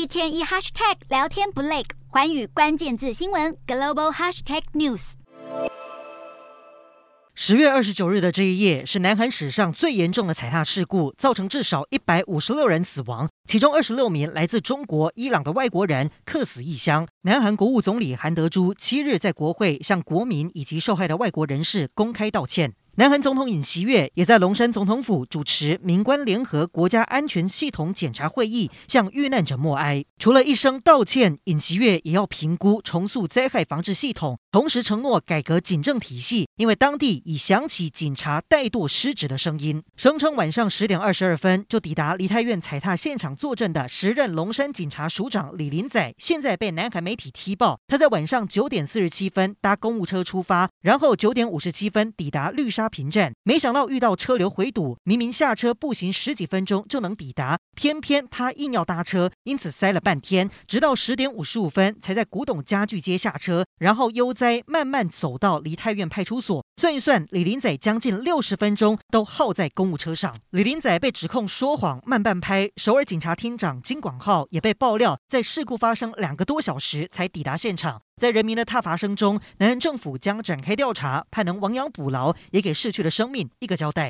一天一 hashtag 聊天不累，环宇关键字新闻 global hashtag news。十月二十九日的这一夜是南韩史上最严重的踩踏事故，造成至少一百五十六人死亡，其中二十六名来自中国、伊朗的外国人客死异乡。南韩国务总理韩德洙七日在国会向国民以及受害的外国人士公开道歉。南韩总统尹锡悦也在龙山总统府主持民官联合国家安全系统检查会议，向遇难者默哀。除了一声道歉，尹锡悦也要评估重塑灾害防治系统，同时承诺改革警政体系，因为当地已响起警察怠惰失职的声音。声称晚上十点二十二分就抵达梨泰院踩踏现场坐镇的时任龙山警察署长李林宰，现在被南韩媒体踢爆，他在晚上九点四十七分搭公务车出发，然后九点五十七分抵达绿山沙坪站，没想到遇到车流回堵，明明下车步行十几分钟就能抵达，偏偏他硬要搭车，因此塞了半天，直到十点五十五分才在古董家具街下车，然后悠哉慢慢走到梨泰院派出所。算一算，李林仔将近六十分钟都耗在公务车上。李林仔被指控说谎、慢半拍。首尔警察厅长金广浩也被爆料，在事故发生两个多小时才抵达现场。在人民的挞伐声中，南韩政府将展开调查，盼能亡羊补牢，也给逝去的生命一个交代。